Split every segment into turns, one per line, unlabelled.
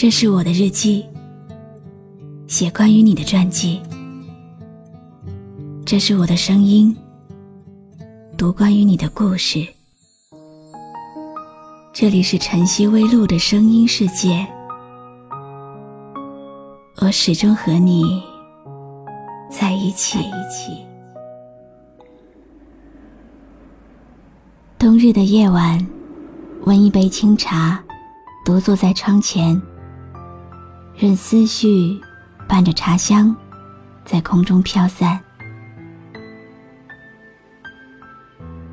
这是我的日记，写关于你的传记。这是我的声音，读关于你的故事。这里是晨曦微露的声音世界，我始终和你在一起。冬日的夜晚，温一杯清茶，独坐在窗前。任思绪伴着茶香，在空中飘散。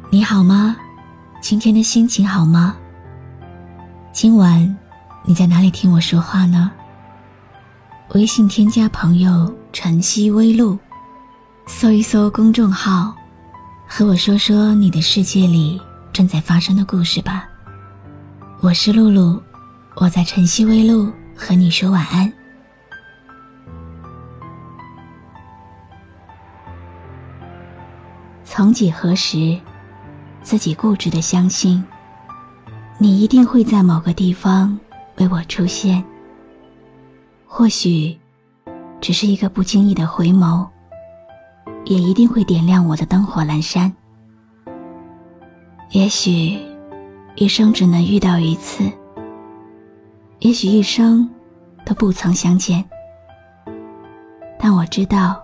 你好吗？今天的心情好吗？今晚你在哪里听我说话呢？微信添加朋友“晨曦微露”，搜一搜公众号，和我说说你的世界里正在发生的故事吧。我是露露，我在晨曦微露。和你说晚安。曾几何时，自己固执的相信，你一定会在某个地方为我出现。或许，只是一个不经意的回眸，也一定会点亮我的灯火阑珊。也许，一生只能遇到一次。也许一生都不曾相见，但我知道，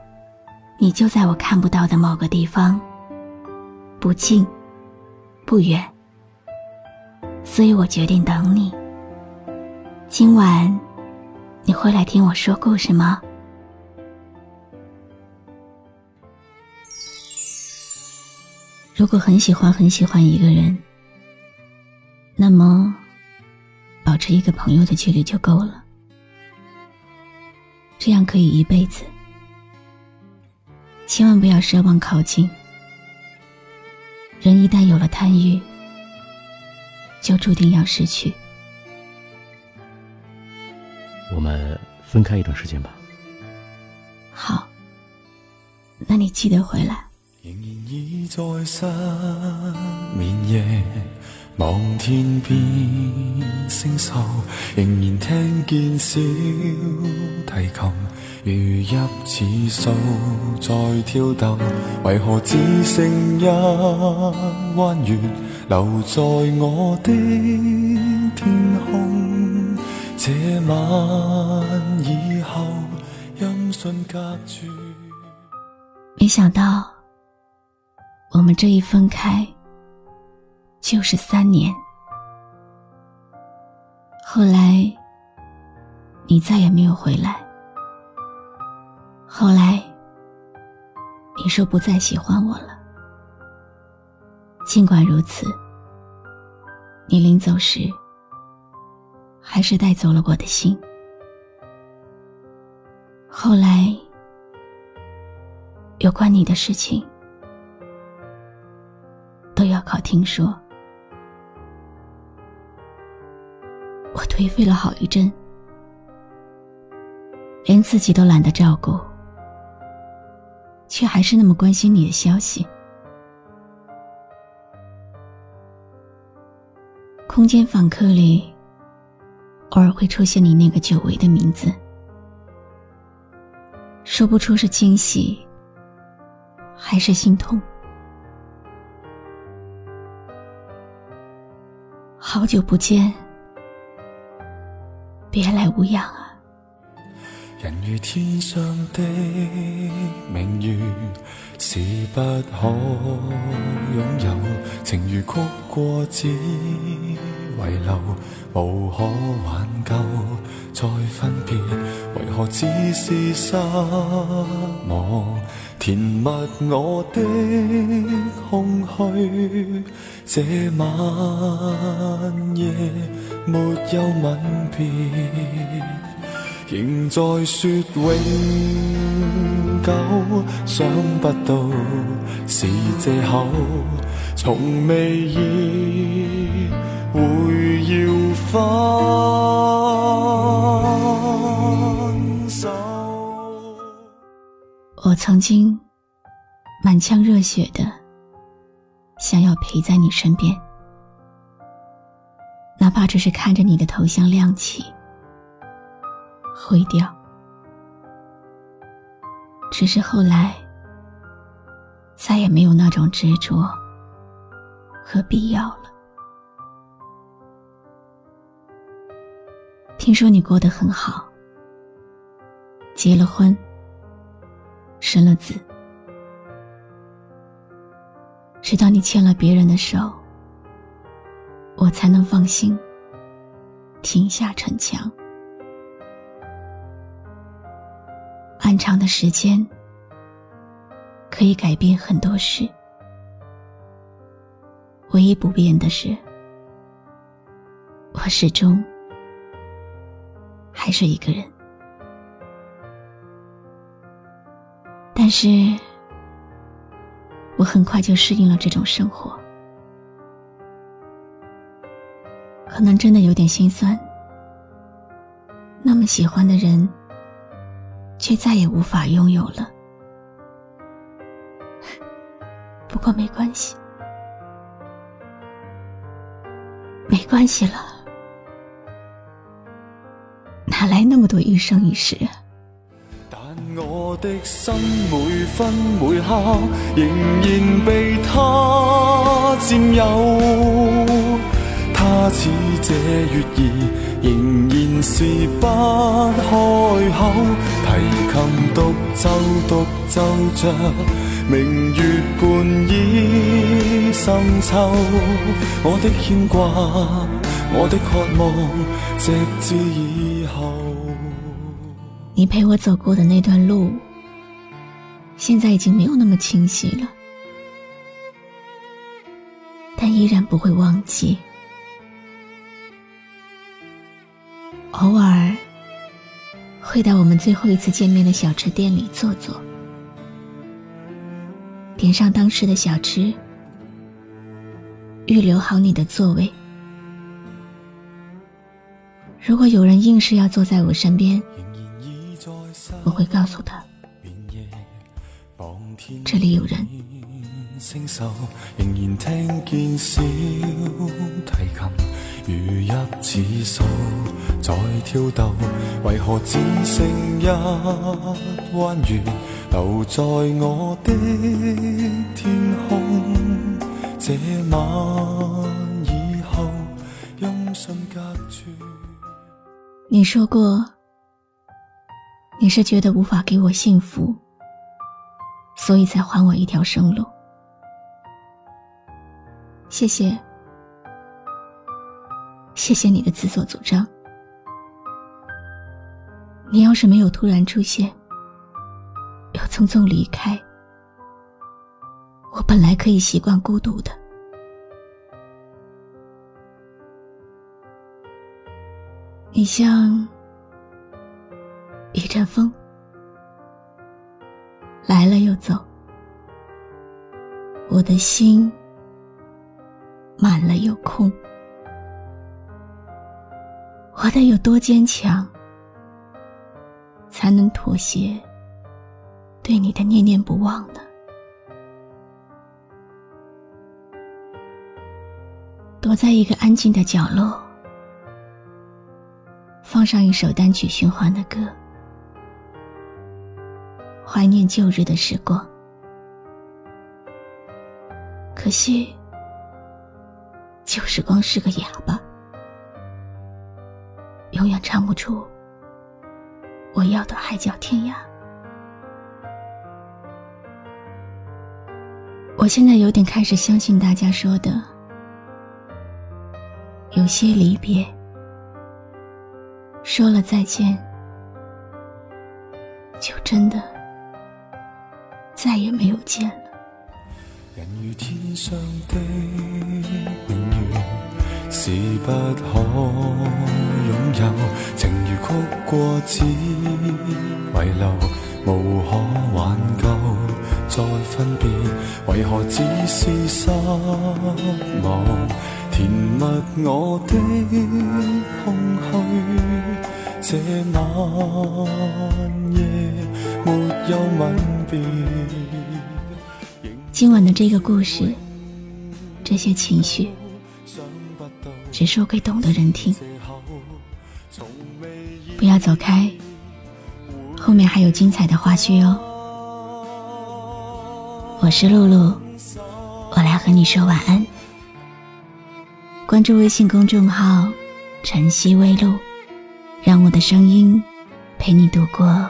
你就在我看不到的某个地方，不近不远，所以我决定等你。今晚你会来听我说故事吗？如果很喜欢很喜欢一个人，那么。保持一个朋友的距离就够了，这样可以一辈子。千万不要奢望靠近，人一旦有了贪欲，就注定要失去。
我们分开一段时间吧。
好，那你记得回来。
望天边星宿，仍然听见小如泣似诉在跳动。为何只剩一弯月留在我的天空？这晚以后，音讯隔绝。
没想到，我们这一分开。就是三年，后来你再也没有回来。后来你说不再喜欢我了。尽管如此，你临走时还是带走了我的心。后来有关你的事情都要靠听说。我颓废了好一阵，连自己都懒得照顾，却还是那么关心你的消息。空间访客里，偶尔会出现你那个久违的名字，说不出是惊喜还是心痛。好久不见。别来无恙啊！
人如天上的明月，是不可拥有；情如曲过只遗留，无可挽救。再分别，为何只是失望？填密我的空虚，这晚夜没有吻别，仍在说永久。想不到是借口，从未意会要分手。
我曾经满腔热血的想要陪在你身边，哪怕只是看着你的头像亮起，毁掉。只是后来，再也没有那种执着和必要了。听说你过得很好，结了婚，生了子，直到你牵了别人的手，我才能放心停下逞强。漫长的时间可以改变很多事，唯一不变的是，我始终。还是一个人，但是我很快就适应了这种生活。可能真的有点心酸，那么喜欢的人，却再也无法拥有了。不过没关系，没关系了。哪来那么多一生一世？
但我的心每分每刻仍然被他占有，似这月儿，仍然是不开口。提琴独奏独奏着明月半倚深秋，我的牵挂，我的渴望，直至以后。
你陪我走过的那段路，现在已经没有那么清晰了，但依然不会忘记。偶尔会到我们最后一次见面的小吃店里坐坐，点上当时的小吃，预留好你的座位。如果有人硬是要坐在我身边，我会告诉他，这里有人。
星宿仍然听见小提琴如一指数在跳动，为何只剩一弯月留在我的天空？这晚以后，音讯隔绝。
你说过。你是觉得无法给我幸福，所以才还我一条生路。谢谢，谢谢你的自作主张。你要是没有突然出现，又匆匆离开，我本来可以习惯孤独的。你像。一阵风来了又走，我的心满了又空。我得有多坚强，才能妥协对你的念念不忘呢？躲在一个安静的角落，放上一首单曲循环的歌。怀念旧日的时光，可惜就是光是个哑巴，永远唱不出我要的海角天涯。我现在有点开始相信大家说的，有些离别，说了再见，就真的。再也没有见了。
人如天上的，是不可拥有；情如曲过只遗留，无可挽救。再分别，为何只是失望？填密我的空虚，这晚夜。
今晚的这个故事，这些情绪，只说给懂的人听。不要走开，后面还有精彩的花絮哦。我是露露，我来和你说晚安。关注微信公众号“晨曦微露”，让我的声音陪你度过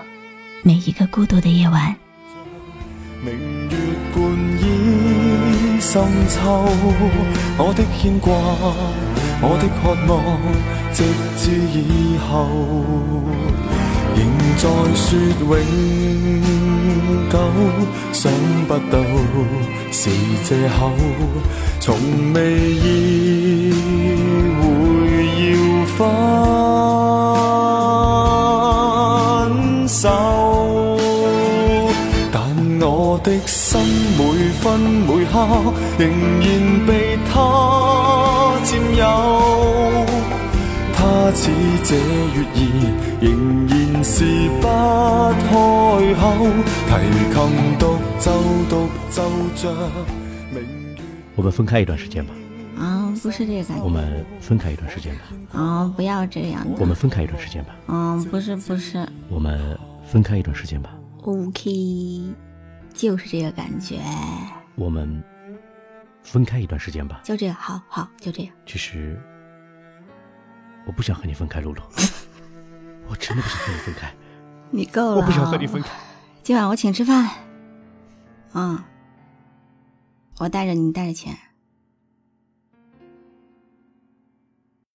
每一个孤独的夜晚。
明月半倚深秋，我的牵挂，我的渴望，直至以后，仍在说永久。想不到是借口，从未意会要分手，但我的心每分每刻仍然被他这月儿，仍然是不开口，提琴独奏独奏着明月。
我们分开一段时间吧。
啊，不是这个感觉。
我们分开一段时间吧。
啊，不要这样的。
我们分开一段时间吧。
嗯，不是不是。
我们分开一段时间吧。
OK，就是这个感觉。
我们分开一段时间吧。
就这个，好好，就这样。
其实我不想和你分开，露露。我真的不想和你分开。
你够了。
我不想和你分开。
今晚我请吃饭。嗯，我带着你，带着钱。